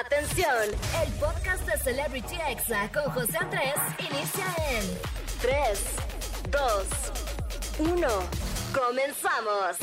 Atención, el podcast de Celebrity Exa con José Andrés inicia en 3, 2, 1. Comenzamos.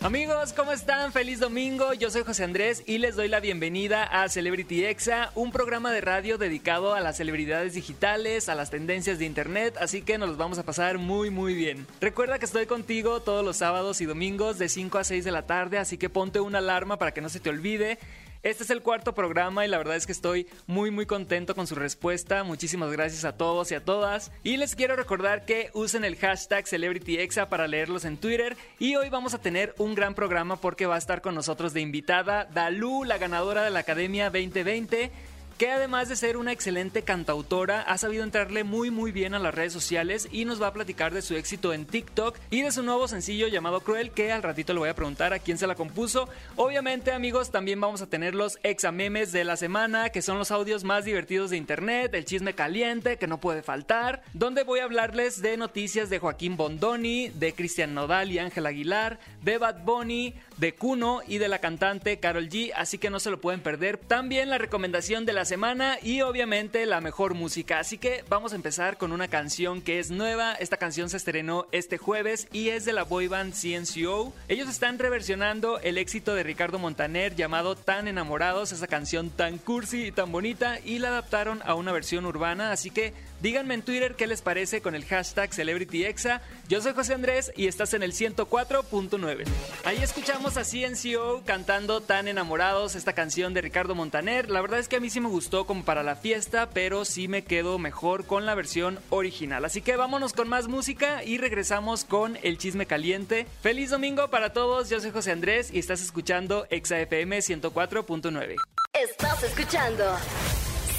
Amigos, ¿cómo están? Feliz domingo. Yo soy José Andrés y les doy la bienvenida a Celebrity Exa, un programa de radio dedicado a las celebridades digitales, a las tendencias de internet, así que nos los vamos a pasar muy muy bien. Recuerda que estoy contigo todos los sábados y domingos de 5 a 6 de la tarde, así que ponte una alarma para que no se te olvide. Este es el cuarto programa y la verdad es que estoy muy muy contento con su respuesta. Muchísimas gracias a todos y a todas. Y les quiero recordar que usen el hashtag CelebrityExa para leerlos en Twitter. Y hoy vamos a tener un gran programa porque va a estar con nosotros de invitada Dalu, la ganadora de la Academia 2020 que además de ser una excelente cantautora, ha sabido entrarle muy muy bien a las redes sociales y nos va a platicar de su éxito en TikTok y de su nuevo sencillo llamado Cruel, que al ratito le voy a preguntar a quién se la compuso. Obviamente, amigos, también vamos a tener los examemes de la semana, que son los audios más divertidos de internet, el chisme caliente, que no puede faltar, donde voy a hablarles de noticias de Joaquín Bondoni, de Cristian Nodal y Ángel Aguilar, de Bad Bunny, de Kuno y de la cantante Carol G, así que no se lo pueden perder. También la recomendación de la semana y obviamente la mejor música. Así que vamos a empezar con una canción que es nueva. Esta canción se estrenó este jueves y es de la boyband CNCO. Ellos están reversionando el éxito de Ricardo Montaner llamado Tan Enamorados, esa canción tan cursi y tan bonita, y la adaptaron a una versión urbana. Así que díganme en Twitter qué les parece con el hashtag CelebrityExa. Yo soy José Andrés y estás en el 104.9. Ahí escuchamos a CNCO cantando Tan Enamorados, esta canción de Ricardo Montaner. La verdad es que a mí sí me gustó como para la fiesta, pero sí me quedo mejor con la versión original. Así que vámonos con más música y regresamos con el chisme caliente. Feliz domingo para todos, yo soy José Andrés y estás escuchando ExaFM 104.9. Estás escuchando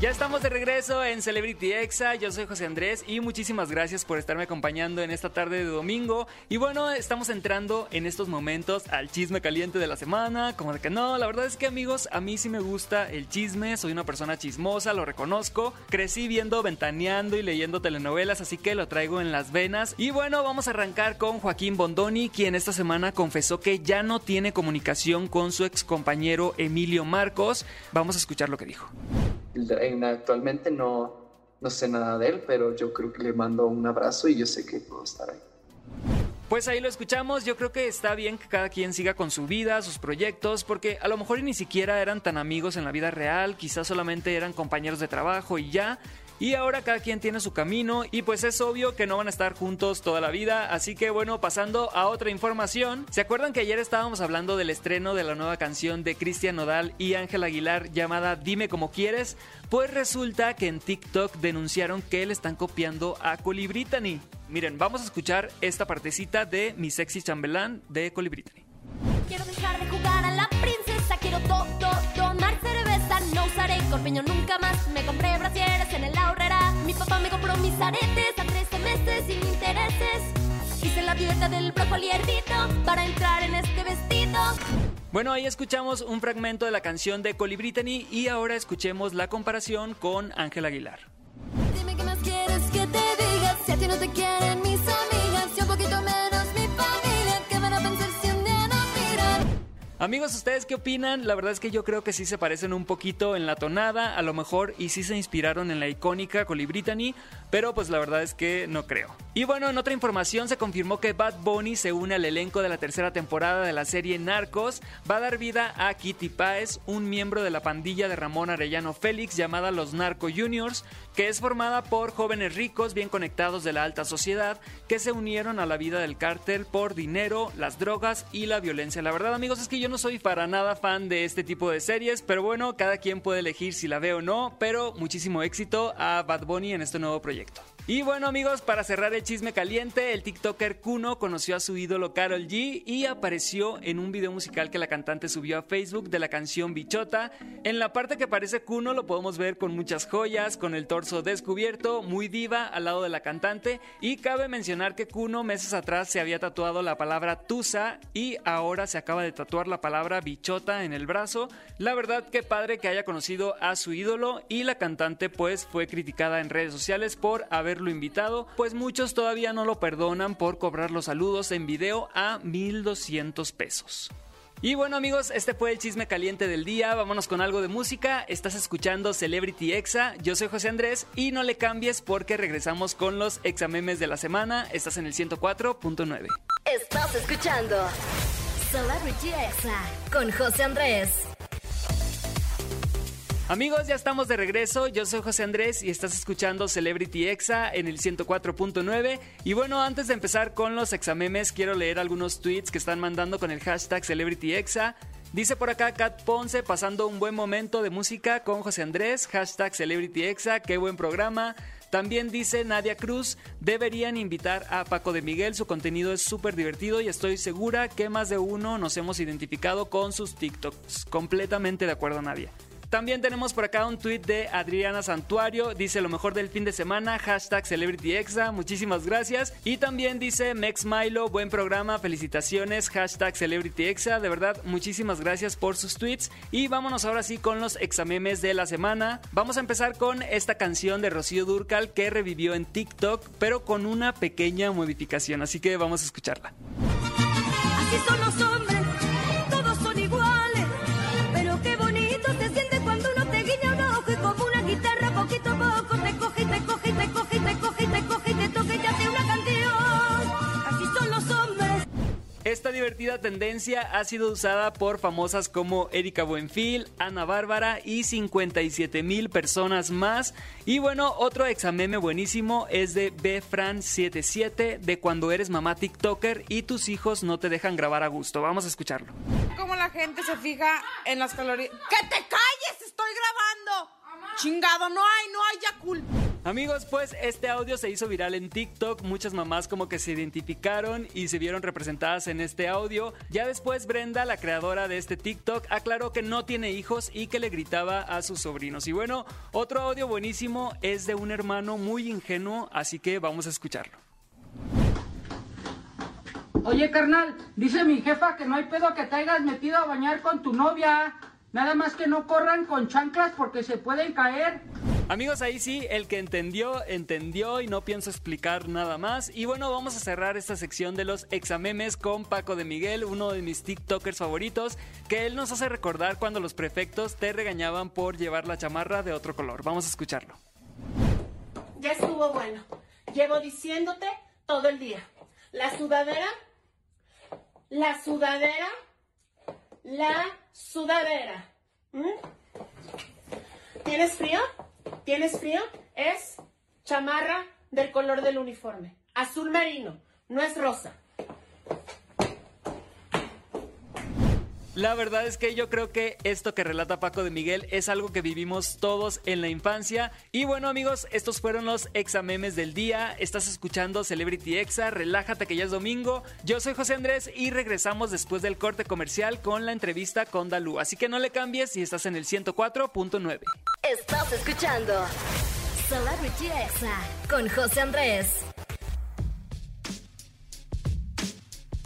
Ya estamos de regreso en Celebrity Exa, yo soy José Andrés y muchísimas gracias por estarme acompañando en esta tarde de domingo. Y bueno, estamos entrando en estos momentos al chisme caliente de la semana, como de que no, la verdad es que amigos, a mí sí me gusta el chisme, soy una persona chismosa, lo reconozco. Crecí viendo, ventaneando y leyendo telenovelas, así que lo traigo en las venas. Y bueno, vamos a arrancar con Joaquín Bondoni, quien esta semana confesó que ya no tiene comunicación con su ex compañero Emilio Marcos. Vamos a escuchar lo que dijo actualmente no, no sé nada de él, pero yo creo que le mando un abrazo y yo sé que puedo estar ahí. Pues ahí lo escuchamos, yo creo que está bien que cada quien siga con su vida, sus proyectos, porque a lo mejor ni siquiera eran tan amigos en la vida real, quizás solamente eran compañeros de trabajo y ya, y ahora cada quien tiene su camino y pues es obvio que no van a estar juntos toda la vida. Así que bueno, pasando a otra información. ¿Se acuerdan que ayer estábamos hablando del estreno de la nueva canción de Cristian Nodal y Ángel Aguilar llamada Dime como quieres? Pues resulta que en TikTok denunciaron que le están copiando a Colibritany. Miren, vamos a escuchar esta partecita de Mi Sexy Chambelán de Colibritany. Quiero dejar de jugar a la princesa, quiero todo, corpiño nunca más, me compré brasieres en el ahorrera, mi papá me compró mis aretes a 13 meses sin intereses, hice la dieta del brócoli hervido para entrar en este vestido. Bueno, ahí escuchamos un fragmento de la canción de Colibritany y ahora escuchemos la comparación con Ángel Aguilar. Amigos, ¿ustedes qué opinan? La verdad es que yo creo que sí se parecen un poquito en la tonada, a lo mejor, y sí se inspiraron en la icónica Colibritany, pero pues la verdad es que no creo. Y bueno, en otra información se confirmó que Bad Bunny se une al elenco de la tercera temporada de la serie Narcos. Va a dar vida a Kitty Páez, un miembro de la pandilla de Ramón Arellano Félix llamada Los Narco Juniors, que es formada por jóvenes ricos bien conectados de la alta sociedad que se unieron a la vida del cártel por dinero, las drogas y la violencia. La verdad, amigos, es que yo no soy para nada fan de este tipo de series, pero bueno, cada quien puede elegir si la ve o no, pero muchísimo éxito a Bad Bunny en este nuevo proyecto. Y bueno amigos, para cerrar el chisme caliente, el TikToker Kuno conoció a su ídolo Carol G y apareció en un video musical que la cantante subió a Facebook de la canción Bichota. En la parte que aparece Kuno lo podemos ver con muchas joyas, con el torso descubierto, muy diva al lado de la cantante y cabe mencionar que Kuno meses atrás se había tatuado la palabra Tusa y ahora se acaba de tatuar la palabra Bichota en el brazo. La verdad que padre que haya conocido a su ídolo y la cantante pues fue criticada en redes sociales por haber haberlo invitado, pues muchos todavía no lo perdonan por cobrar los saludos en video a 1200 pesos. Y bueno amigos, este fue el chisme caliente del día, vámonos con algo de música, estás escuchando Celebrity Exa, yo soy José Andrés y no le cambies porque regresamos con los examemes de la semana, estás en el 104.9. Estás escuchando Celebrity Exa con José Andrés. Amigos, ya estamos de regreso. Yo soy José Andrés y estás escuchando Celebrity Exa en el 104.9. Y bueno, antes de empezar con los examemes, quiero leer algunos tweets que están mandando con el hashtag Celebrity Exa. Dice por acá Kat Ponce pasando un buen momento de música con José Andrés, hashtag Celebrity Exa, qué buen programa. También dice Nadia Cruz, deberían invitar a Paco de Miguel, su contenido es súper divertido y estoy segura que más de uno nos hemos identificado con sus TikToks. Completamente de acuerdo Nadia. También tenemos por acá un tweet de Adriana Santuario. Dice lo mejor del fin de semana. Hashtag CelebrityExa. Muchísimas gracias. Y también dice Mex Milo. Buen programa. Felicitaciones. Hashtag CelebrityExa. De verdad, muchísimas gracias por sus tweets. Y vámonos ahora sí con los examemes de la semana. Vamos a empezar con esta canción de Rocío Durcal que revivió en TikTok, pero con una pequeña modificación. Así que vamos a escucharla. Así son los hombres, te coge y te coge y te coge y te coge y te coge y te toca y te hace una canción. Así son los hombres. Esta divertida tendencia ha sido usada por famosas como Erika Buenfil, Ana Bárbara y 57 mil personas más. Y bueno, otro exameme buenísimo es de Bfran77 de cuando eres mamá TikToker y tus hijos no te dejan grabar a gusto. Vamos a escucharlo. cómo la gente se fija en las calorías. ¡Que te calles! ¡Estoy grabando! Chingado, no hay, no hay Yakult. Amigos, pues este audio se hizo viral en TikTok, muchas mamás como que se identificaron y se vieron representadas en este audio. Ya después Brenda, la creadora de este TikTok, aclaró que no tiene hijos y que le gritaba a sus sobrinos. Y bueno, otro audio buenísimo es de un hermano muy ingenuo, así que vamos a escucharlo. Oye, carnal, dice mi jefa que no hay pedo que te hayas metido a bañar con tu novia. Nada más que no corran con chanclas porque se pueden caer. Amigos, ahí sí, el que entendió, entendió y no pienso explicar nada más. Y bueno, vamos a cerrar esta sección de los examemes con Paco de Miguel, uno de mis TikTokers favoritos, que él nos hace recordar cuando los prefectos te regañaban por llevar la chamarra de otro color. Vamos a escucharlo. Ya estuvo bueno. Llevo diciéndote todo el día. La sudadera, la sudadera, la sudadera. ¿Mm? ¿Tienes frío? ¿Tienes frío? Es chamarra del color del uniforme. Azul marino, no es rosa. La verdad es que yo creo que esto que relata Paco de Miguel es algo que vivimos todos en la infancia. Y bueno amigos, estos fueron los examemes del día. Estás escuchando Celebrity Exa, relájate que ya es domingo. Yo soy José Andrés y regresamos después del corte comercial con la entrevista con Dalú. Así que no le cambies si estás en el 104.9. Estás escuchando Celebrity Exa con José Andrés.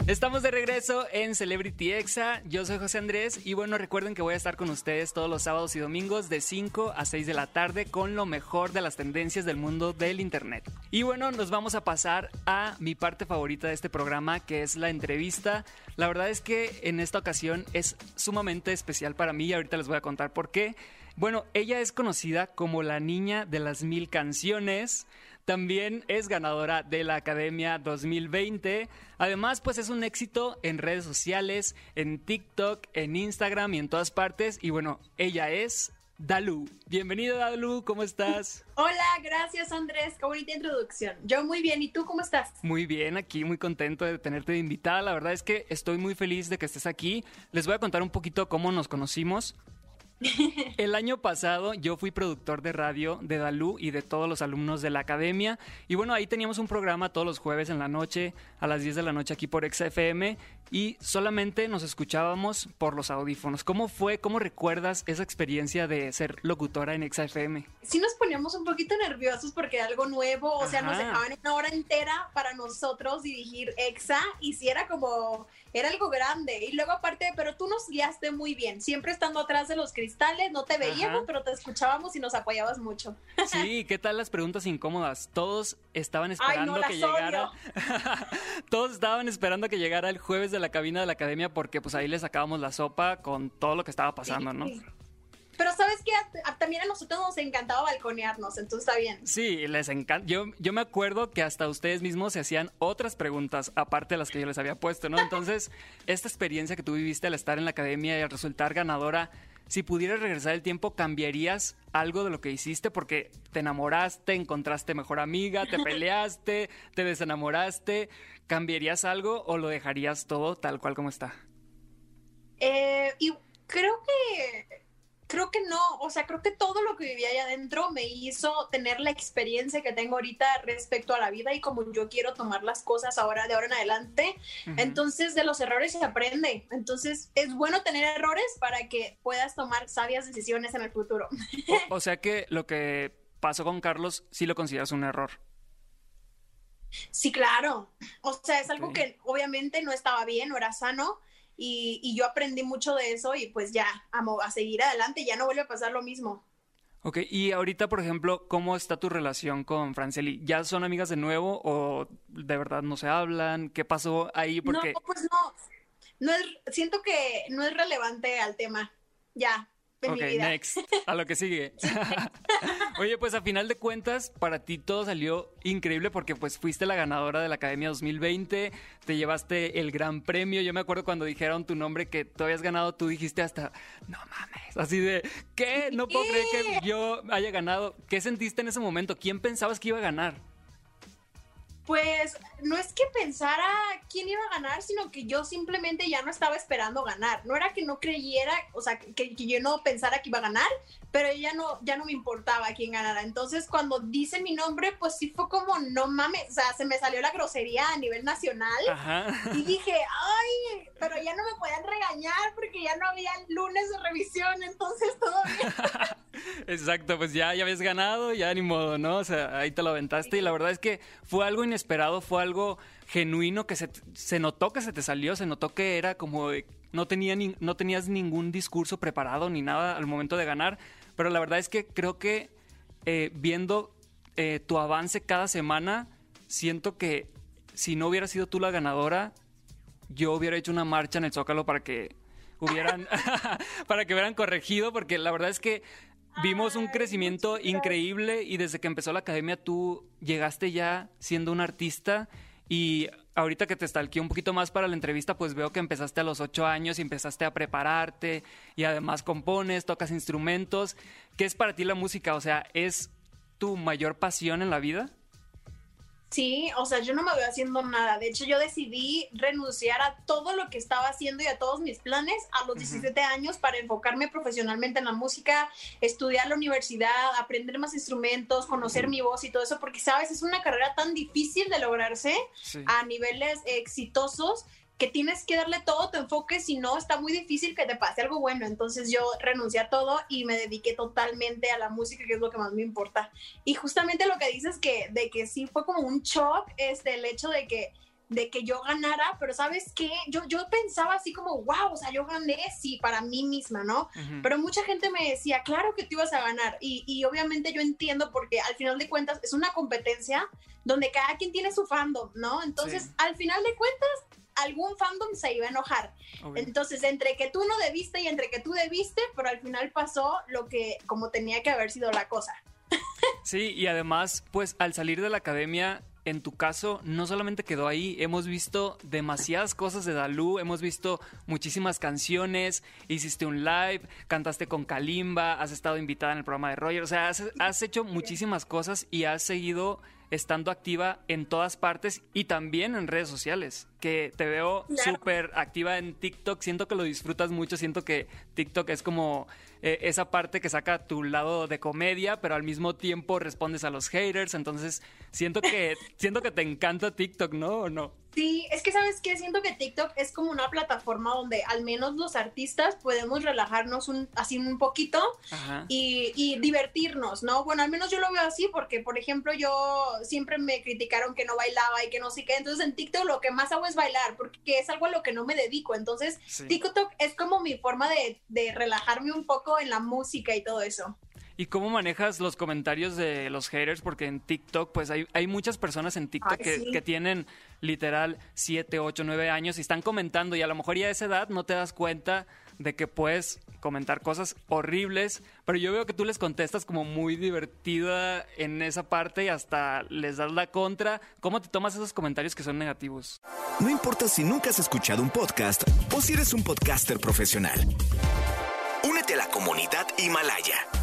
Estamos de regreso en Celebrity Exa. Yo soy José Andrés y bueno, recuerden que voy a estar con ustedes todos los sábados y domingos de 5 a 6 de la tarde con lo mejor de las tendencias del mundo del Internet. Y bueno, nos vamos a pasar a mi parte favorita de este programa, que es la entrevista. La verdad es que en esta ocasión es sumamente especial para mí y ahorita les voy a contar por qué. Bueno, ella es conocida como la niña de las mil canciones. También es ganadora de la Academia 2020. Además, pues es un éxito en redes sociales, en TikTok, en Instagram y en todas partes. Y bueno, ella es Dalu. Bienvenido Dalu, ¿cómo estás? Hola, gracias Andrés, qué bonita introducción. Yo muy bien, ¿y tú cómo estás? Muy bien, aquí muy contento de tenerte de invitada. La verdad es que estoy muy feliz de que estés aquí. Les voy a contar un poquito cómo nos conocimos. El año pasado yo fui productor de radio de Dalú y de todos los alumnos de la academia. Y bueno, ahí teníamos un programa todos los jueves en la noche, a las 10 de la noche aquí por XFM. Y solamente nos escuchábamos por los audífonos. ¿Cómo fue? ¿Cómo recuerdas esa experiencia de ser locutora en XFM? Sí nos poníamos un poquito nerviosos porque era algo nuevo, o sea, nos dejaban una hora entera para nosotros dirigir EXA y sí era como, era algo grande. Y luego aparte, pero tú nos guiaste muy bien, siempre estando atrás de los cristales, no te veíamos, pero te escuchábamos y nos apoyabas mucho. Sí, ¿qué tal las preguntas incómodas? Todos estaban esperando que llegara. Todos estaban esperando que llegara el jueves de la cabina de la academia porque pues ahí les sacábamos la sopa con todo lo que estaba pasando, ¿no? Pero sabes que también a nosotros nos encantaba balconearnos, entonces está bien. Sí, les encanta. Yo, yo me acuerdo que hasta ustedes mismos se hacían otras preguntas aparte de las que yo les había puesto, ¿no? Entonces, esta experiencia que tú viviste al estar en la academia y al resultar ganadora, si pudieras regresar el tiempo, ¿cambiarías algo de lo que hiciste? Porque te enamoraste, encontraste mejor amiga, te peleaste, te desenamoraste. ¿Cambiarías algo o lo dejarías todo tal cual como está? Eh, y creo que creo que no, o sea, creo que todo lo que vivía allá adentro me hizo tener la experiencia que tengo ahorita respecto a la vida y como yo quiero tomar las cosas ahora de ahora en adelante. Entonces, de los errores se aprende. Entonces, es bueno tener errores para que puedas tomar sabias decisiones en el futuro. O, sea que lo que pasó con Carlos sí lo consideras un error. Sí, claro. O sea, es algo que obviamente no estaba bien, no era sano y, yo aprendí mucho de eso y pues ya, amo, a seguir adelante, ya no vuelve a pasar lo mismo. Ok, y ahorita, por ejemplo, ¿cómo está tu relación con Franceli? ¿Ya son amigas de nuevo o de verdad no se hablan? ¿Qué pasó ahí? Porque... No, pues no. no es, siento que no es relevante al tema. Ya, ok, next. A lo que sigue. Oye, pues a final de cuentas, para ti todo salió increíble porque pues fuiste la ganadora de la Academia 2020, te llevaste el gran premio. Yo me acuerdo cuando dijeron tu nombre que tú habías ganado, tú dijiste hasta, no mames, así de, ¿qué? No puedo creer que yo haya ganado. ¿Qué sentiste en ese momento? ¿Quién pensabas que iba a ganar? Pues no es que pensara quién iba a ganar, sino que yo simplemente ya no estaba esperando ganar. No era que no creyera, o sea, que, yo no pensara que iba a ganar, pero ya no, ya no me importaba quién ganara. Entonces, cuando dice mi nombre, pues sí fue como, no mames, o sea, se me salió la grosería a nivel nacional. Y dije, ay, pero ya no me pueden regañar porque ya no había lunes de revisión, entonces todo bien. Exacto, pues ya, ya habías ganado, ya ni modo, ¿no? O sea, ahí te lo aventaste y la verdad es que fue algo inesperado, fue algo genuino que se, se notó que se te salió, se notó que era como no, tenía no tenías ningún discurso preparado ni nada al momento de ganar, pero la verdad es que creo que eh, viendo eh, tu avance cada semana, siento que si no hubiera sido tú la ganadora, yo hubiera hecho una marcha en el Zócalo para que hubieran, para que hubieran corregido, porque la verdad es que vimos un crecimiento increíble y desde que empezó la academia tú llegaste ya siendo un artista y ahorita que te stalkeé un poquito más para la entrevista, pues veo que empezaste a los ocho años y empezaste a prepararte y además compones, tocas instrumentos. ¿Qué es para ti la música? O sea, ¿es tu mayor pasión en la vida? Sí, o sea, yo no me voy haciendo nada. De hecho, yo decidí renunciar a todo lo que estaba haciendo y a todos mis planes a los 17 años para enfocarme profesionalmente en la música, estudiar la universidad, aprender más instrumentos, conocer mi voz y todo eso, porque, sabes, es una carrera tan difícil de lograrse a niveles exitosos que tienes que darle todo tu enfoque, si no está muy difícil que te pase algo bueno. Entonces yo renuncié a todo y me dediqué totalmente a la música, que es lo que más me importa. Y justamente lo que dices que de que sí fue como un shock este el hecho de que de que yo ganara, pero sabes qué, yo, yo pensaba así como, wow, o sea, yo gané, sí, para mí misma, ¿no? Pero mucha gente me decía, claro que tú ibas a ganar, y, y, obviamente yo entiendo porque al final de cuentas es una competencia donde cada quien tiene su fandom, ¿no? Entonces, al final de cuentas, algún fandom se iba a enojar. Entonces, entre que tú no debiste y entre que tú debiste, pero al final pasó lo que como tenía que haber sido la cosa. Sí, y además, pues al salir de la academia, en tu caso, no solamente quedó ahí, hemos visto demasiadas cosas de Dalú, hemos visto muchísimas canciones, hiciste un live, cantaste con Kalimba, has estado invitada en el programa de Roger, o sea, has, has hecho muchísimas cosas y has seguido estando activa en todas partes y también en redes sociales, que te veo súper activa en TikTok, siento que lo disfrutas mucho, siento que TikTok es como eh, esa parte que saca tu lado de comedia, pero al mismo tiempo respondes a los haters, entonces siento que siento que te encanta TikTok, ¿no? ¿O no? Sí, es que sabes que siento que TikTok es como una plataforma donde al menos los artistas podemos relajarnos un, así un poquito y, y, divertirnos, ¿no? Bueno, al menos yo lo veo así porque, por ejemplo, yo siempre me criticaron que no bailaba y que no sé qué, entonces en TikTok lo que más hago es bailar porque es algo a lo que no me dedico, entonces TikTok es como mi forma de, de relajarme un poco en la música y todo eso. ¿Y cómo manejas los comentarios de los haters? Porque en TikTok, pues hay, hay muchas personas en TikTok que, que, tienen literal 7, 8, 9 años y están comentando y a lo mejor ya a esa edad no te das cuenta de que puedes comentar cosas horribles, pero yo veo que tú les contestas como muy divertida en esa parte y hasta les das la contra. ¿Cómo te tomas esos comentarios que son negativos? No importa si nunca has escuchado un podcast o si eres un podcaster profesional. Únete a la comunidad Himalaya.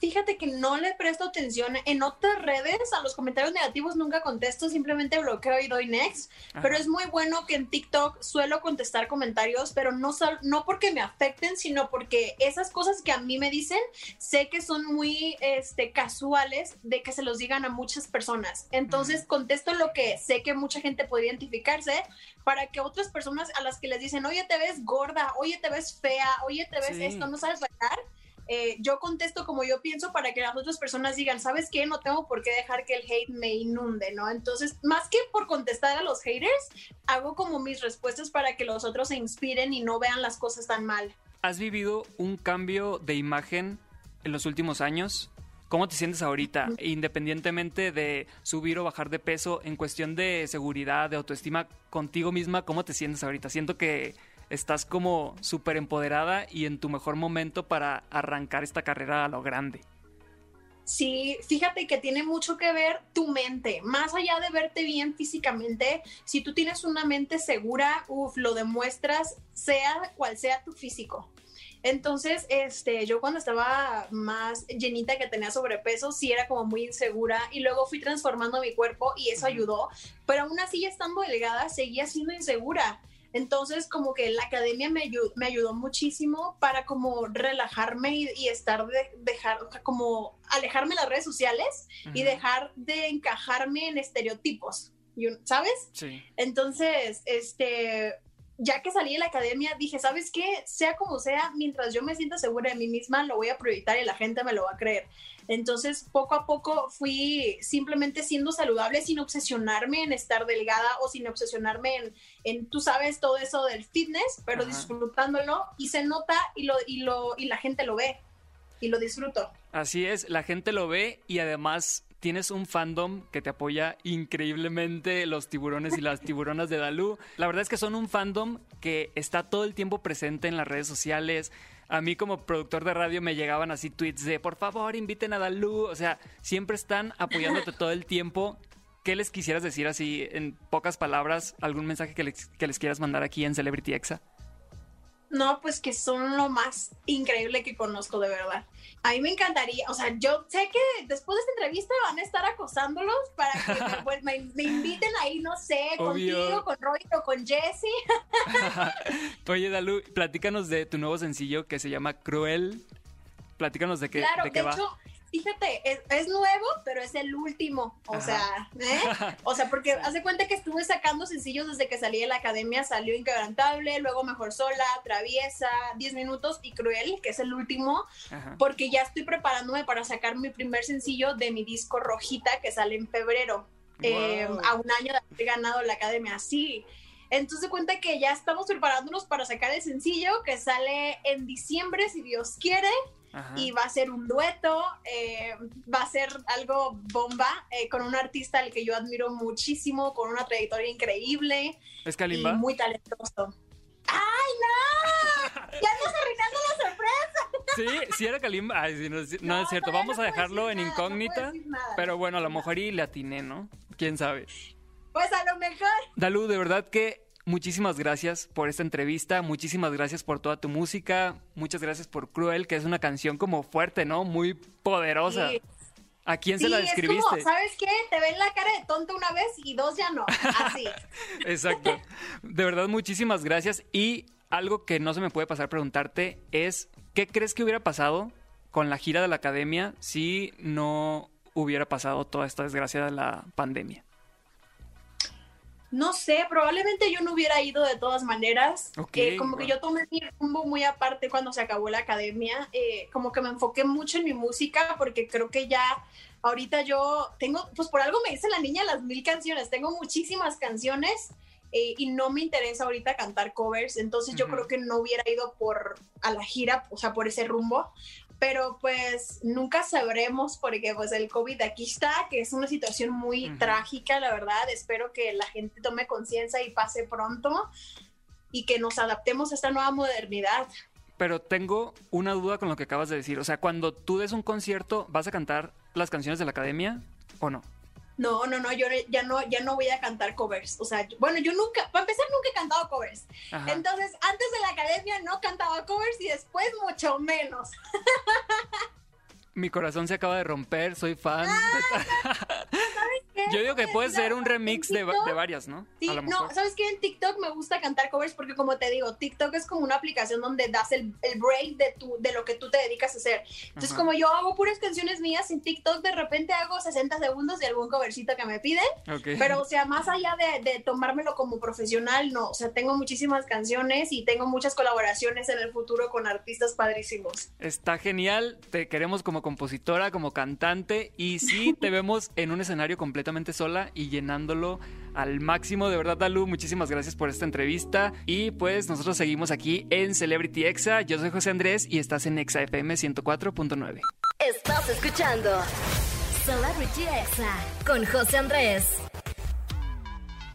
fíjate que no le presto atención en otras redes, a los comentarios negativos nunca contesto, simplemente bloqueo y doy next, pero es muy bueno que en TikTok suelo contestar comentarios, pero no, no porque me afecten, sino porque esas cosas que a mí me dicen, sé que son muy este, casuales de que se los digan a muchas personas. Entonces contesto lo que sé que mucha gente puede identificarse para que otras personas a las que les dicen, oye, te ves gorda, oye, te ves fea, oye, te ves esto, no sabes bailar eh, yo contesto como yo pienso para que las otras personas digan, ¿sabes qué? No tengo por qué dejar que el hate me inunde, ¿no? Entonces, más que por contestar a los haters, hago como mis respuestas para que los otros se inspiren y no vean las cosas tan mal. ¿Has vivido un cambio de imagen en los últimos años? ¿Cómo te sientes ahorita, independientemente de subir o bajar de peso, en cuestión de seguridad, de autoestima contigo misma? ¿Cómo te sientes ahorita? Siento que estás como súper empoderada y en tu mejor momento para arrancar esta carrera a lo grande. Sí, fíjate que tiene mucho que ver tu mente. Más allá de verte bien físicamente, si tú tienes una mente segura, uff, lo demuestras, sea cual sea tu físico. Entonces, este, yo cuando estaba más llenita que tenía sobrepeso, sí era como muy insegura y luego fui transformando mi cuerpo y eso ayudó, pero aún así estando delgada seguía siendo insegura. Entonces, como que la academia me ayudó, me ayudó muchísimo para como relajarme y, estar de, dejar, como alejarme de las redes sociales y dejar de encajarme en estereotipos, ¿sabes? Sí. Entonces, este, ya que salí de la academia, dije, ¿sabes qué? Sea como sea, mientras yo me sienta segura de mí misma, lo voy a proyectar y la gente me lo va a creer. Entonces, poco a poco fui simplemente siendo saludable sin obsesionarme en estar delgada o sin obsesionarme en, en tú sabes, todo eso del fitness, pero disfrutándolo y se nota y, lo, y, lo, y la gente lo ve y lo disfruto. Así es, la gente lo ve y además tienes un fandom que te apoya increíblemente, los tiburones y las tiburonas de Dalú. La verdad es que son un fandom que está todo el tiempo presente en las redes sociales, a mí como productor de radio me llegaban así tweets de por favor inviten a Dalú, o sea, siempre están apoyándote todo el tiempo. ¿Qué les quisieras decir así en pocas palabras? ¿Algún mensaje que les, que les quieras mandar aquí en Celebrity Exa? No, pues que son lo más increíble que conozco de verdad. A mí me encantaría, o sea, yo sé que después de esta entrevista van a estar acosándolos para que pues, me, inviten ahí, no sé, contigo, con Roy o con Jesse. Oye, Dalu, platícanos de tu nuevo sencillo que se llama Cruel. Platícanos de qué, claro, de qué va. Hecho, fíjate, es, nuevo, pero es el último. O sea, ¿eh? O sea, porque hace cuenta que estuve sacando sencillos desde que salí de la academia, salió Inquebrantable, luego Mejor Sola, Traviesa, 10 Minutos y Cruel, que es el último, porque ya estoy preparándome para sacar mi primer sencillo de mi disco Rojita, que sale en febrero, eh, a un año de haber ganado la academia. Sí. Entonces cuenta que ya estamos preparándonos para sacar el sencillo que sale en diciembre, si Dios quiere y va a ser un dueto, eh, va a ser algo bomba eh, con un artista al que yo admiro muchísimo, con una trayectoria increíble. ¿Es Kalimba? Y muy talentoso. ¡Ay, no! ¡Ya nos arruinando la sorpresa! Sí, sí era Kalimba. Ay, no, es cierto. Vamos a dejarlo en incógnita. pero bueno, a lo mejor y le atiné, ¿no? ¿Quién sabe? Pues a lo mejor. Dalu, de verdad que muchísimas gracias por esta entrevista, muchísimas gracias por toda tu música, muchas gracias por Cruel, que es una canción como fuerte, ¿no? Muy poderosa. ¿A quién se la describiste? Es ¿sabes qué? Te ven la cara de tonto una vez y dos ya no. Así. Exacto. De verdad, muchísimas gracias. Y algo que no se me puede pasar preguntarte es, ¿qué crees que hubiera pasado con la gira de la academia si no hubiera pasado toda esta desgracia de la pandemia? No sé, probablemente yo no hubiera ido de todas maneras. Eh, como que yo tomé mi rumbo muy aparte cuando se acabó la academia. Eh, como que me enfoqué mucho en mi música porque creo que ya ahorita yo tengo, pues por algo me dice la niña las mil canciones. Tengo muchísimas canciones eh, y no me interesa ahorita cantar covers. Entonces yo creo que no hubiera ido por a la gira, o sea, por ese rumbo. Pero pues nunca sabremos porque pues el COVID aquí está, que es una situación muy trágica, la verdad. Espero que la gente tome conciencia y pase pronto y que nos adaptemos a esta nueva modernidad. Pero tengo una duda con lo que acabas de decir. O sea, cuando tú des un concierto, ¿vas a cantar las canciones de la academia o no? No, no, no, yo ya no, ya no voy a cantar covers. O sea, yo- bueno, yo nunca, para empezar, nunca he cantado covers. Ajá. Entonces, antes de la academia no cantaba covers y después mucho menos. Mi corazón se acaba de romper, soy fan. ¿Qué? Yo digo que puede ser un remix de, de varias, ¿no? Sí, a lo no, mejor. ¿sabes qué? En TikTok me gusta cantar covers porque como te digo, TikTok es como una aplicación donde das el, el break de, tu, de lo que tú te dedicas a hacer. Entonces, Ajá. como yo hago puras canciones mías en TikTok, de repente hago 60 segundos de algún covercito que me piden. Ok. Pero, o sea, más allá de, de tomármelo como profesional, no. O sea, tengo muchísimas canciones y tengo muchas colaboraciones en el futuro con artistas padrísimos. Está genial, te queremos como compositora, como cantante y sí te vemos en un escenario completamente sola y llenándolo al máximo. De verdad, Dalu, muchísimas gracias por esta entrevista y pues nosotros seguimos aquí en Celebrity Exa. Yo soy José Andrés y estás en Exa FM 104.9. Estás escuchando Celebrity Exa con José Andrés.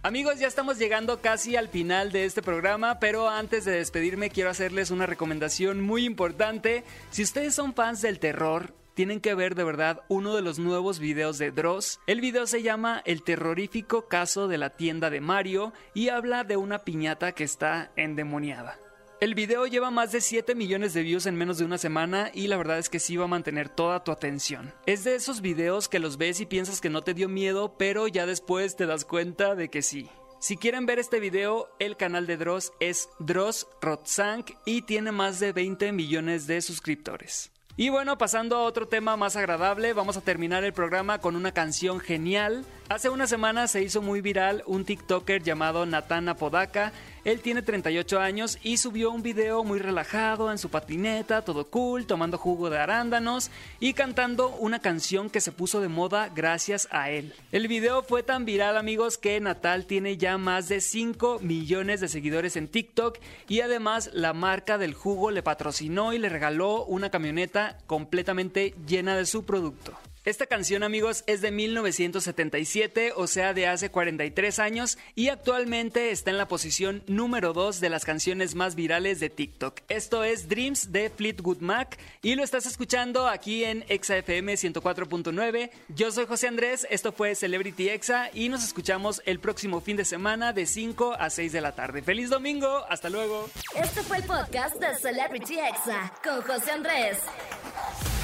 Amigos, ya estamos llegando casi al final de este programa, pero antes de despedirme quiero hacerles una recomendación muy importante. Si ustedes son fans del terror, tienen que ver de verdad uno de los nuevos videos de Dross. El video se llama El terrorífico caso de la tienda de Mario y habla de una piñata que está endemoniada. El video lleva más de 7 millones de views en menos de una semana y la verdad es que sí va a mantener toda tu atención. Es de esos videos que los ves y piensas que no te dio miedo, pero ya después te das cuenta de que sí. Si quieren ver este video, el canal de Dross es Dross Rotzank y tiene más de 20 millones de suscriptores. Y bueno, pasando a otro tema más agradable, vamos a terminar el programa con una canción genial. Hace una semana se hizo muy viral un TikToker llamado Nathan Apodaca. Él tiene 38 años y subió un video muy relajado en su patineta, todo cool, tomando jugo de arándanos y cantando una canción que se puso de moda gracias a él. El video fue tan viral amigos que Natal tiene ya más de 5 millones de seguidores en TikTok y además la marca del jugo le patrocinó y le regaló una camioneta completamente llena de su producto. Esta canción, amigos, es de 1977, o sea, de hace 43 años, y actualmente está en la posición número 2 de las canciones más virales de TikTok. Esto es Dreams de Fleetwood Mac, y lo estás escuchando aquí en ExaFM 104.9. Yo soy José Andrés, esto fue Celebrity Exa, y nos escuchamos el próximo fin de semana de 5 a 6 de la tarde. ¡Feliz domingo! ¡Hasta luego! Este fue el podcast de Celebrity Exa con José Andrés.